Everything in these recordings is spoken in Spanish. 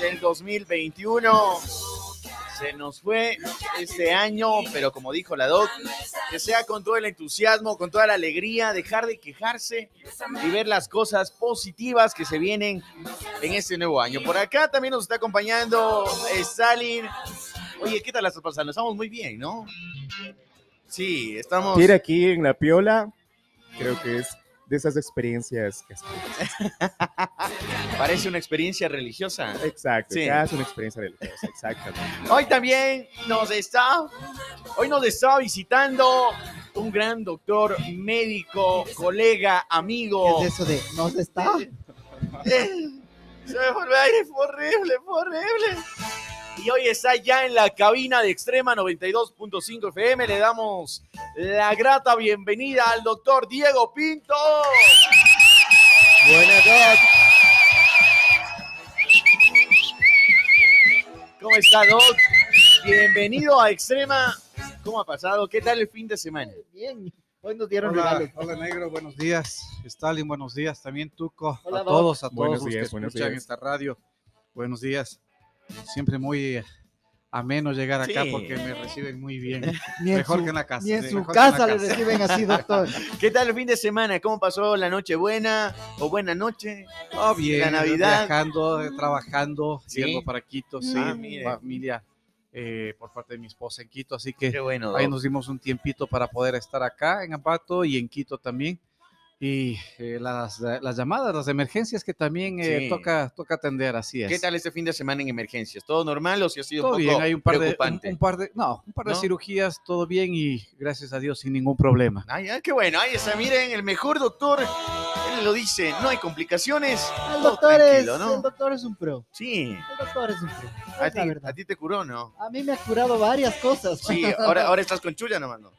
del 2021. Se nos fue este año, pero como dijo la doc, que sea con todo el entusiasmo, con toda la alegría, dejar de quejarse y ver las cosas positivas que se vienen en este nuevo año. Por acá también nos está acompañando Stalin. Oye, ¿qué tal la estás pasando? Estamos muy bien, ¿no? Sí, estamos. Tira aquí en la piola, creo que es de esas experiencias. Parece una experiencia religiosa. Exacto, Sí. es una experiencia religiosa, exactamente. Hoy también nos está, hoy nos está visitando un gran doctor, médico, colega, amigo. ¿Qué es eso de no se está? Se me fue el aire, fue horrible, fue horrible. Y hoy está ya en la cabina de Extrema 92.5 FM. Le damos la grata bienvenida al doctor Diego Pinto. Buenas noches. ¿Cómo está, Doc? Bienvenido a Extrema. ¿Cómo ha pasado? ¿Qué tal el fin de semana? Bien. Hoy nos dieron Hola, regalos. hola negro, buenos días. Stalin, buenos días. También Tuco. Hola, a Doc. todos, a todos Buenos los días, que escuchan días. esta radio. Buenos días. Siempre muy ameno llegar acá Sí. porque me reciben muy bien. Mejor su, que en la casa. ni en sí, su que en la casa le casa. reciben así, doctor. ¿Qué tal el fin de semana? ¿Cómo pasó la noche buena o buena noche? Oh, bien. La Navidad. Viajando, trabajando, Sí. yendo para Quito, sí. Ah, mire. familia eh, por parte de mi esposa en Quito. Así que Qué bueno. Ahí nos dimos un tiempito para poder estar acá en Ambato y en Quito también. Y eh, las, las llamadas, las emergencias que también eh, Sí. toca, toca atender, así es. ¿Qué tal este fin de semana en emergencias? ¿Todo normal o si ha sido Todo un poco bien, hay un par, de, un, par de, no, un par de ¿No? cirugías, todo bien y gracias a Dios sin ningún problema. Ay, ay, qué bueno. Ahí está, miren, el mejor doctor. Él lo dice, no hay complicaciones. El doctor, es, el doctor es un pro. Sí. El doctor es un pro. A Es ti, verdad. a ti te curó, ¿no? A mí me ha curado varias cosas. Sí, ahora, ahora estás con Chuya nomás, ¿no?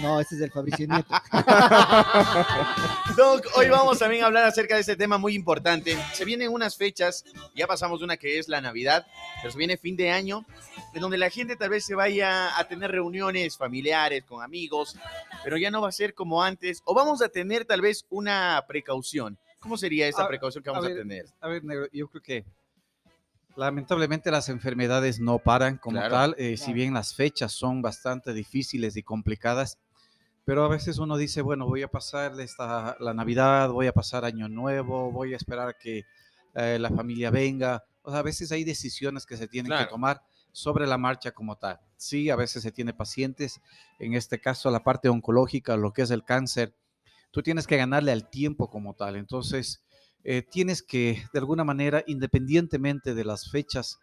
No, ese es el Fabricio Nieto. Doc, hoy vamos también a hablar acerca de este tema muy importante. Se vienen unas fechas, ya pasamos una que es la Navidad, pero se viene fin de año, en donde la gente tal vez se vaya a tener reuniones familiares con amigos, pero ya no va a ser como antes, o vamos a tener tal vez una precaución. ¿Cómo sería esa A- precaución que a vamos a, ver, tener? A ver, negro, yo creo que lamentablemente las enfermedades no paran como Claro. tal, eh, si bien las fechas son bastante difíciles y complicadas, pero a veces uno dice, bueno, voy a pasar esta, la Navidad, voy a pasar Año Nuevo, voy a esperar que eh, la familia venga. O sea, a veces hay decisiones que se tienen Claro. que tomar sobre la marcha como tal. Sí, a veces se tiene pacientes, en este caso la parte oncológica, lo que es el cáncer, tú tienes que ganarle al tiempo como tal. Entonces, eh, tienes que, de alguna manera, independientemente de las fechas,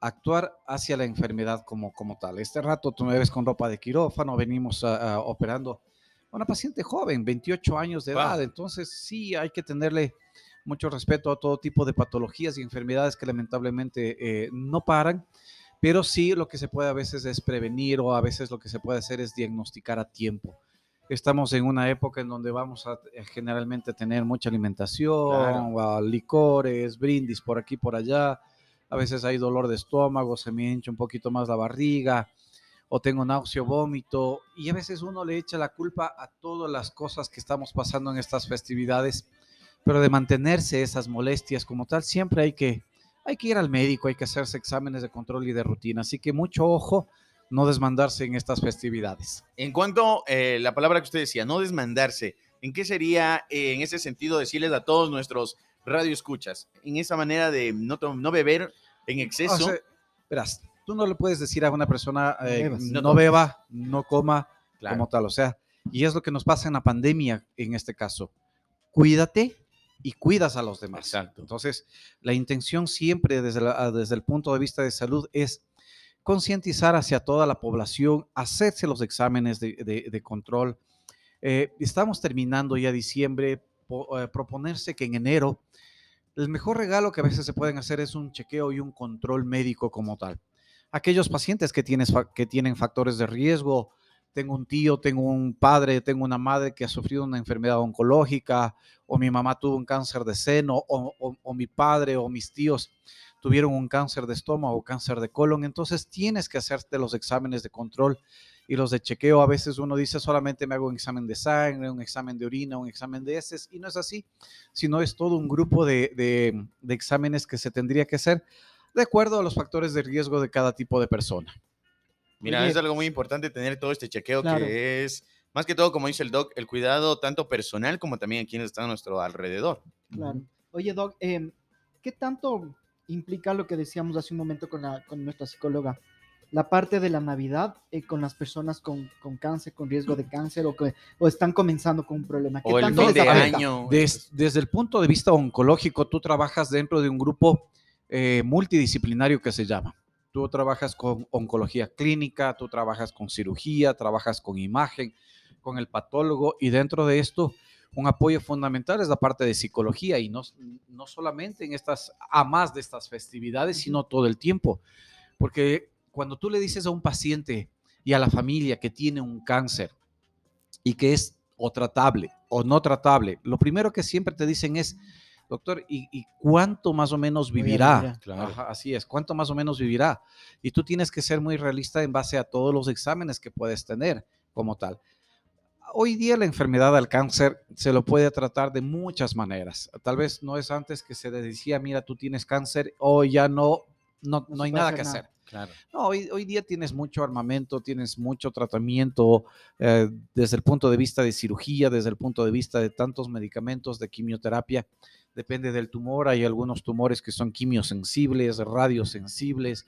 actuar hacia la enfermedad como, como tal. Este rato tú me ves con ropa de quirófano, venimos a- a operando a una paciente joven, 28 años de Wow. edad. Entonces, sí, hay que tenerle mucho respeto a todo tipo de patologías y enfermedades que lamentablemente eh, no paran, pero sí lo que se puede a veces es prevenir o a veces lo que se puede hacer es diagnosticar a tiempo. Estamos en una época en donde vamos a eh, generalmente tener mucha alimentación, a licores, brindis por aquí, por allá. A veces hay dolor de estómago, se me hincha un poquito más la barriga, o tengo náusea, vómito, y a veces uno le echa la culpa a todas las cosas que estamos pasando en estas festividades, pero de mantenerse esas molestias como tal, siempre hay que, hay que ir al médico, hay que hacerse exámenes de control y de rutina, así que mucho ojo, no desmandarse en estas festividades. En cuanto a la palabra que usted decía, no desmandarse, ¿en qué sería eh, en ese sentido decirles a todos nuestros radioescuchas, en esa manera de no, no beber en exceso? O sea, verás, tú no le puedes decir a una persona No eh, no, beba, no coma, Claro. como tal. O sea, y es lo que nos pasa en la pandemia en este caso. Cuídate y cuidas a los demás. Exacto. Entonces, la intención siempre desde, la- desde el punto de vista de salud es concientizar hacia toda la población, hacerse los exámenes de, control. Eh, estamos terminando ya diciembre, eh, proponerse que en enero el mejor regalo que a veces se pueden hacer es un chequeo y un control médico como tal. Aquellos pacientes que, tienen factores de riesgo, tengo un tío, tengo un padre, tengo una madre que ha sufrido una enfermedad oncológica, o mi mamá tuvo un cáncer de seno, o mi padre o mis tíos tuvieron un cáncer de estómago o cáncer de colon, entonces tienes que hacerte los exámenes de control y los de chequeo a veces uno dice solamente me hago un examen de sangre, un examen de orina, un examen de heces y no es así, sino es todo un grupo de, de- de exámenes que se tendría que hacer de acuerdo a los factores de riesgo de cada tipo de persona. Mira, Oye. es algo muy importante tener todo este chequeo Claro. que es, más que todo, como dice el doc, el cuidado tanto personal como también a quienes están a nuestro alrededor. Claro. Oye, Doc, em, ¿qué tanto implica lo que decíamos hace un momento con, la, con nuestra psicóloga? La parte de la Navidad eh, con las personas con, con cáncer, con riesgo de cáncer o que o están comenzando con un problema. ¿Qué O el tanto fin les de afecta? año. Des- desde el punto de vista oncológico, tú trabajas dentro de un grupo eh, multidisciplinario que se llama. Tú trabajas con oncología clínica, tú trabajas con cirugía, trabajas con imagen, con el patólogo y dentro de esto un apoyo fundamental es la parte de psicología y no, no solamente en estas, a más de estas festividades, sino todo el tiempo. Porque cuando tú le dices a un paciente y a la familia que tiene un cáncer y que es o tratable o no tratable, lo primero que siempre te dicen es, doctor, ¿y, y cuánto más o menos vivirá? vivir, Claro. Ajá, así es, ¿cuánto más o menos vivirá? Y tú tienes que ser muy realista en base a todos los exámenes que puedes tener como tal. Hoy día la enfermedad del cáncer se lo puede tratar de muchas maneras. Tal vez no es antes que se decía, mira, tú tienes cáncer o ya no, no, No hay nada que nada. hacer. Claro. No, hoy, hoy día tienes mucho armamento, tienes mucho tratamiento eh, desde el punto de vista de cirugía, desde el punto de vista de tantos medicamentos de quimioterapia. Depende del tumor, hay algunos tumores que son quimiosensibles, radiosensibles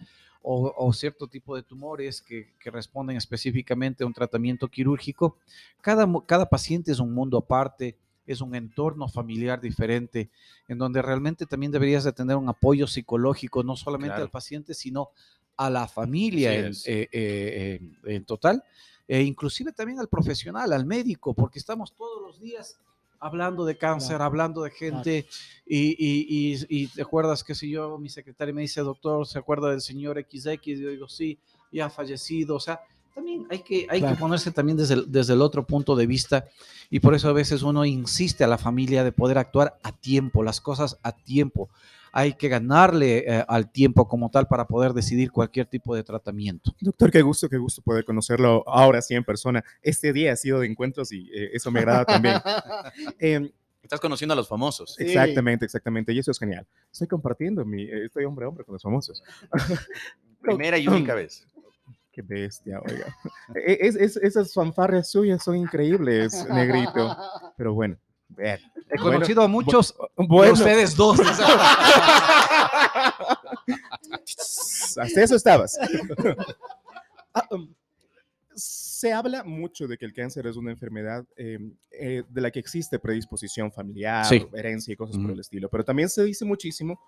o, o cierto tipo de tumores que, que responden específicamente a un tratamiento quirúrgico. Cada, cada paciente es un mundo aparte, es un entorno familiar diferente, en donde realmente también deberías de tener un apoyo psicológico, no solamente Claro. al paciente, sino a la familia en, eh, eh, en total, e inclusive también al profesional, al médico, porque estamos todos los días hablando de cáncer, Claro. hablando de gente, y, y- y- y te acuerdas que si yo, mi secretaria me dice, doctor, ¿se acuerda del señor XX? Yo digo, sí, ya ha fallecido, o sea, también hay que, hay Claro. que ponerse también desde el, desde el otro punto de vista y por eso a veces uno insiste a la familia de poder actuar a tiempo, las cosas a tiempo. Hay que ganarle eh, al tiempo como tal para poder decidir cualquier tipo de tratamiento. Doctor, qué gusto, qué gusto poder conocerlo ahora sí en persona. Este día ha sido de encuentros y eh, eso me agrada también. Em, Estás conociendo a los famosos. Sí. Exactamente, exactamente. Y eso es genial. Estoy compartiendo mi, eh, estoy hombre a hombre con los famosos. Primera y única vez. Qué bestia, oiga. E- es- es- esas fanfarrias suyas son increíbles, negrito. Pero bueno, vean. He Bueno, conocido a muchos Bueno, de ustedes dos. hasta eso estabas. Ah, um, se habla mucho de que el cáncer es una enfermedad eh, eh, de la que existe predisposición familiar, Sí. herencia y cosas por el estilo, pero también se dice muchísimo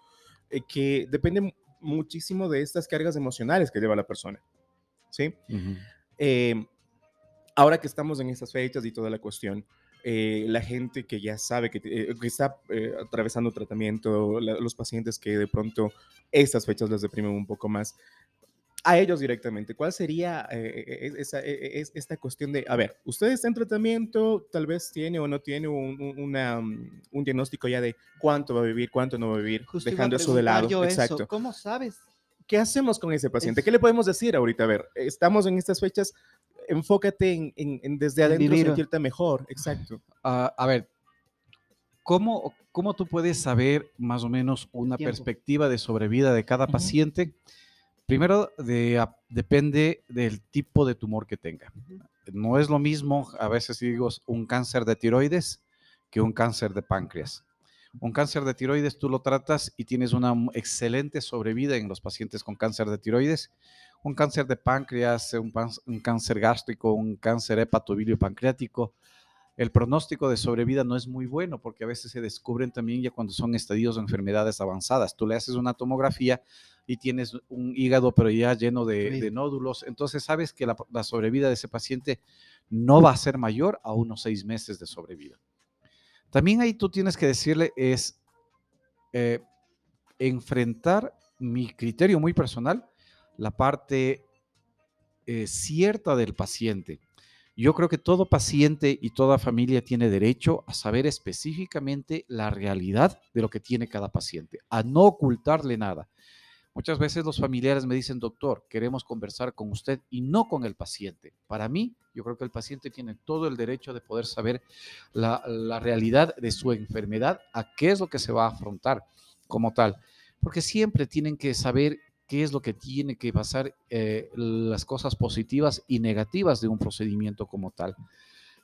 eh, que depende mu- muchísimo de estas cargas emocionales que lleva la persona. ¿Sí? Eh, ahora que estamos en estas fechas y toda la cuestión, eh, la gente que ya sabe que, eh, que está eh, atravesando tratamiento, la- los pacientes que de pronto estas fechas les deprimen un poco más, a ellos directamente, ¿cuál sería eh, eh, esa- eh, es- esta cuestión de, a ver, usted está en tratamiento, tal vez tiene o no tiene un, un- una, mm, un diagnóstico ya de cuánto va a vivir, cuánto no va a vivir, Justo a dejando eso de lado. yo eso. Exacto. ¿Cómo sabes? ¿Qué hacemos con ese paciente? ¿Qué le podemos decir ahorita? A ver, estamos en estas fechas, enfócate en, en- en desde En adentro vivir. sentirte mejor. Exacto. Ah, a ver, ¿cómo, ¿cómo tú puedes saber más o menos una Tiempo. perspectiva de sobrevida de cada paciente? Primero, de, a- depende del tipo de tumor que tenga. No es lo mismo, a veces digo, un cáncer de tiroides que un cáncer de páncreas. Un cáncer de tiroides tú lo tratas y tienes una excelente sobrevida en los pacientes con cáncer de tiroides. Un cáncer de páncreas, un, pan- un cáncer gástrico, un cáncer hepatobilio pancreático, el pronóstico de sobrevida no es muy bueno porque a veces se descubren también ya cuando son estadios de enfermedades avanzadas. Tú le haces una tomografía y tienes un hígado pero ya lleno de, Sí. de nódulos, entonces sabes que la, la sobrevida de ese paciente no va a ser mayor a unos seis meses de sobrevida. También ahí tú tienes que decirle es eh, enfrentar mi criterio muy personal, la parte eh, cierta del paciente. Yo creo que todo paciente y toda familia tiene derecho a saber específicamente la realidad de lo que tiene cada paciente, a no ocultarle nada. Muchas veces los familiares me dicen, doctor, queremos conversar con usted y no con el paciente. Para mí, yo creo que el paciente tiene todo el derecho de poder saber la, realidad de su enfermedad, a qué es lo que se va a afrontar como tal. Porque siempre tienen que saber qué es lo que tiene que pasar, eh, las cosas positivas y negativas de un procedimiento como tal.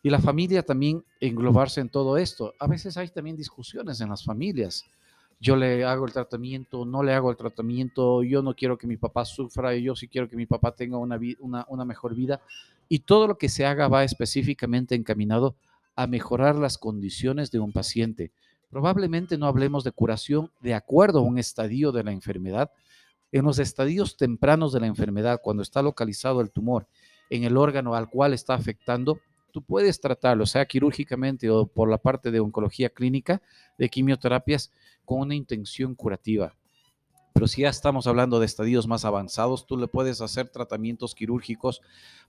Y la familia también englobarse en todo esto. A veces hay también discusiones en las familias yo le hago el tratamiento, no le hago el tratamiento, yo no quiero que mi papá sufra, yo sí quiero que mi papá tenga una, una, mejor vida. Y todo lo que se haga va específicamente encaminado a mejorar las condiciones de un paciente. Probablemente no hablemos de curación de acuerdo a un estadio de la enfermedad. En los estadios tempranos de la enfermedad, cuando está localizado el tumor en el órgano al cual está afectando, tú puedes tratarlo, sea quirúrgicamente o por la parte de oncología clínica, de quimioterapias, con una intención curativa. Pero si ya estamos hablando de estadios más avanzados, tú le puedes hacer tratamientos quirúrgicos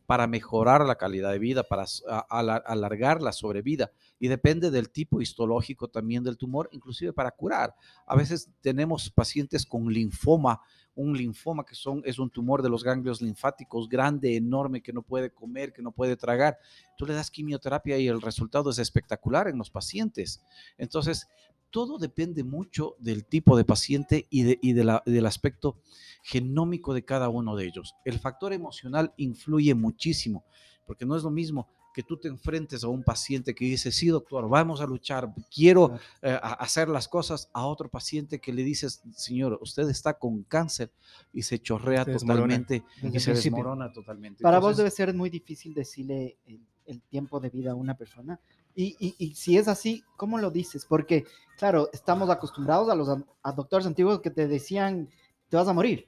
para mejorar la calidad de vida, para alargar la sobrevida. Y depende del tipo histológico también del tumor, inclusive para curar. A veces tenemos pacientes con linfoma, un linfoma que son, es un tumor de los ganglios linfáticos grande, enorme, que no puede comer, que no puede tragar. Tú le das quimioterapia y el resultado es espectacular en los pacientes. Entonces, todo depende mucho del tipo de paciente y, del aspecto genómico de cada uno de ellos. El factor emocional influye muchísimo, porque no es lo mismo que tú te enfrentes a un paciente que dice, sí, doctor, vamos a luchar, quiero eh, hacer las cosas, a otro paciente que le dices, señor, usted está con cáncer y se chorrea totalmente y se desmorona totalmente. Para vos debe ser muy difícil decirle el tiempo de vida a una persona y, si es así, ¿cómo lo dices? Porque, claro, estamos acostumbrados a los a doctores antiguos que te decían, te vas a morir.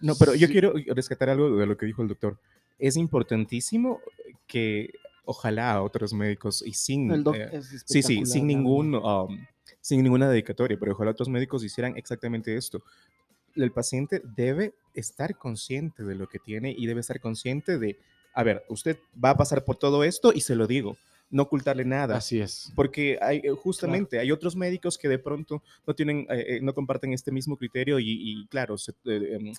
No, pero yo quiero rescatar algo de lo que dijo el doctor. Es importantísimo que ojalá otros médicos y sin eh, sí sí sin ningún um, sin ninguna dedicatoria pero ojalá otros médicos hicieran exactamente esto el paciente debe estar consciente de lo que tiene y debe estar consciente de a ver usted va a pasar por todo esto y se lo digo no ocultarle nada. Así es. Porque hay, eh, justamente hay otros médicos que de pronto no tienen, eh, eh, no comparten este mismo criterio y, claro, se, em,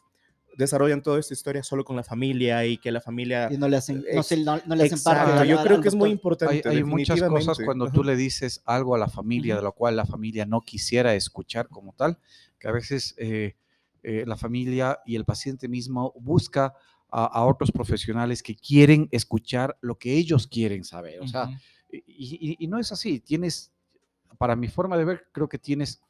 desarrollan toda esta historia solo con la familia y que la familia... Y no le hacen, no, no, le hacen parte. Yo creo que es muy importante. Hay, muchas cosas cuando tú le dices algo a la familia, de lo cual la familia no quisiera escuchar como tal, que a veces la familia y el paciente mismo busca a, otros profesionales que quieren escuchar lo que ellos quieren saber. O sea, y, no es así. Tienes, para mi forma de ver, creo que tienes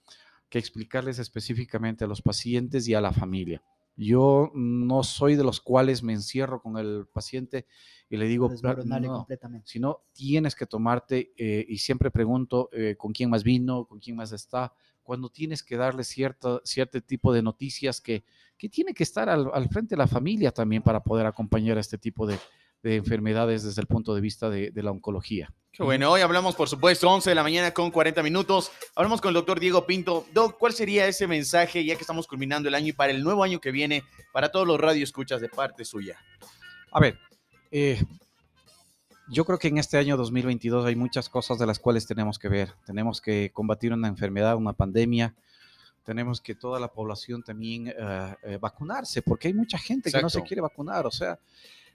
que explicarles específicamente a los pacientes y a la familia. Yo no soy de los cuales me encierro con el paciente y le digo, no, sino tienes que tomarte, eh, y siempre pregunto eh, con quién más vino, con quién más está, cuando tienes que darle cierto, cierto tipo de noticias que, que tiene que estar al, frente de la familia también para poder acompañar a este tipo de, enfermedades desde el punto de vista de, la oncología. Qué bueno, hoy hablamos, por supuesto, 11 de la mañana con 40 minutos. Hablamos con el doctor Diego Pinto. Doc, ¿cuál sería ese mensaje ya que estamos culminando el año y para el nuevo año que viene, para todos los radioescuchas de parte suya? A ver, eh, yo creo que en este año 2022 hay muchas cosas de las cuales tenemos que ver. Tenemos que combatir una enfermedad, una pandemia. Tenemos que toda la población también eh, vacunarse, porque hay mucha gente que no se quiere vacunar. O sea,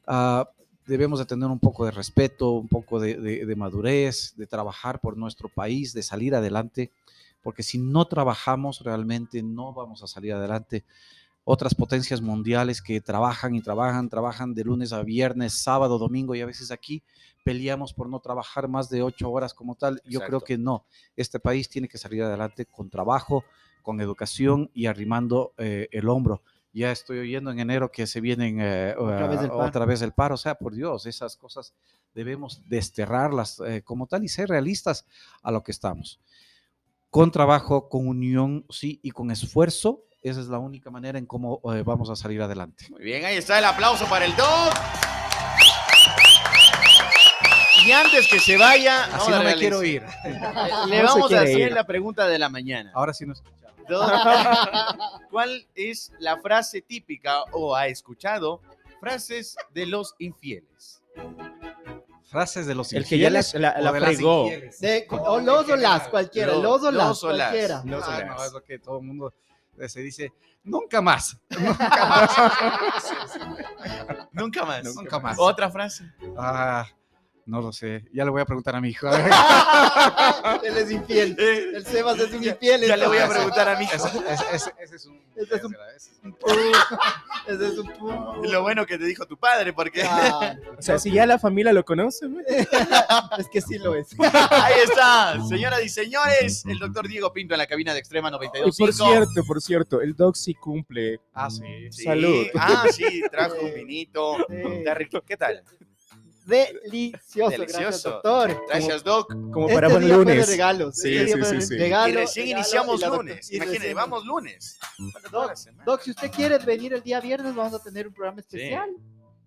ah, debemos de tener un poco de respeto, un poco de, de, madurez, de trabajar por nuestro país, de salir adelante, porque si no trabajamos realmente no vamos a salir adelante otras potencias mundiales que trabajan y trabajan, trabajan de lunes a viernes, sábado, domingo y a veces aquí peleamos por no trabajar más de ocho horas como tal. Yo creo que no. Este país tiene que salir adelante con trabajo, con educación y arrimando eh, el hombro. Ya estoy oyendo en enero que se vienen eh, otra, vez el paro. O sea, por Dios, esas cosas debemos desterrarlas eh, como tal y ser realistas a lo que estamos. Con trabajo, con unión, sí, y con esfuerzo, esa es la única manera en cómo eh, vamos a salir adelante. Muy bien, ahí está el aplauso para el Doc. Y antes que se vaya, así no, me quiero ir. Le vamos a hacer la pregunta de la mañana. Ahora sí nos escuchamos. ¿Cuál es la frase típica o ha escuchado frases de los infieles? Frases de los infieles. El que ya la, la, fregó. o los o las, cualquiera. Los o las, cualquiera. No, no, es lo que todo el mundo Se dice, nunca más. Nunca más. Nunca más. Otra frase. Ah, no lo sé. Ya le voy a preguntar a mi hijo. Él es infiel. Eh, El Sebas es un infiel. ya le voy a preguntar a mi hijo. Ese, ese- ese- ese es un... Ese es un- ese es un- Lo bueno que te dijo tu padre, porque Ah, O sea, si ya la familia lo conoce, güey. es que sí lo es. ahí está. Señoras y señores, el doctor Diego Pinto en la cabina de Extrema Y por 92.5. cierto, por cierto, el dog sí cumple. Ah, sí. Sí. Salud. Ah, sí, trajo un vinito. Sí. ¿Qué tal? Delicioso, gracias, doctor. Gracias, Doc. Como Este para buen fue de lunes. regalos. Sí, Este sí, sí, sí. regalo, y recién regalo, iniciamos y lunes. recién- vamos lunes. Doc, Doc, si usted quiere venir el día viernes, vamos a tener un programa especial.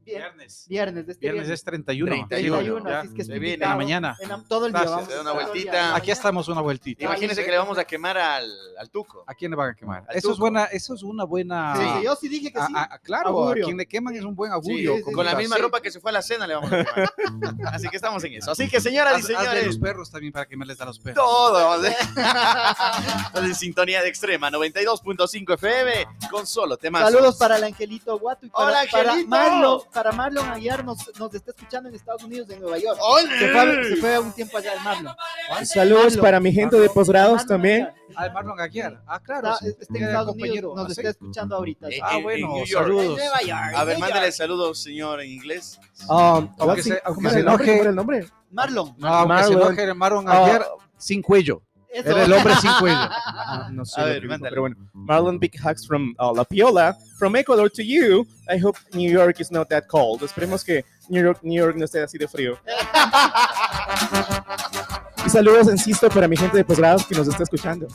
Viernes. Viernes, de este Viernes viernes. es 31. 31, 31, ya. así es que es Se viene. invitado. En la mañana. En la- todo el día. Vamos una vueltita. Aquí estamos una vueltita. Imagínense que le vamos a quemar al, al tuco. ¿A quién le van a quemar? Al Eso es buena, eso es una buena. Sí, sí, yo sí dije que Ah, sí. ah, claro, Augurio. a quien le queman es un buen Sí, augurio. sí, con la misma Sí. ropa que se fue a la cena le vamos a quemar. Así que estamos en eso. Así que, señoras y Haz- haz los señores, perros también para quemarles a los perros. todo. Estás en sintonía de extrema 92.5 FM con solo temas. Saludos para el Angelito Guato y para, Hola, para Angelito. Para Marlon Aguiar nos, nos está escuchando en Estados Unidos, en Nueva York. ¡Ole! Se fue, a- se fue un tiempo allá el Marlon. Saludos Marlon. para mi gente de posgrados también. Aguiar. Ah, Marlon Aguiar. Ah, claro. Está, sí. está en Estados compañero. Unidos, nos Ah, sí. está escuchando ahorita. Eh, Ah, en- en bueno, New York. saludos. Nueva York. A ver, mándale saludos, señor, en inglés. Um, Aunque se- aunque ¿cómo se era el nombre? enoje- ¿Cómo era el nombre? Marlon. No, aunque se Marlon. enoje Marlon Aguiar sin cuello. Eso. Era el hombre sin cuello. No, no sé A ver, dijo, pero bueno. Marlon Big Hugs from uh, La Piola, from Ecuador to you. I hope New York is not that cold. Esperemos que New York, New York no esté así de frío. y saludos, insisto, para mi gente de posgrados que nos está escuchando.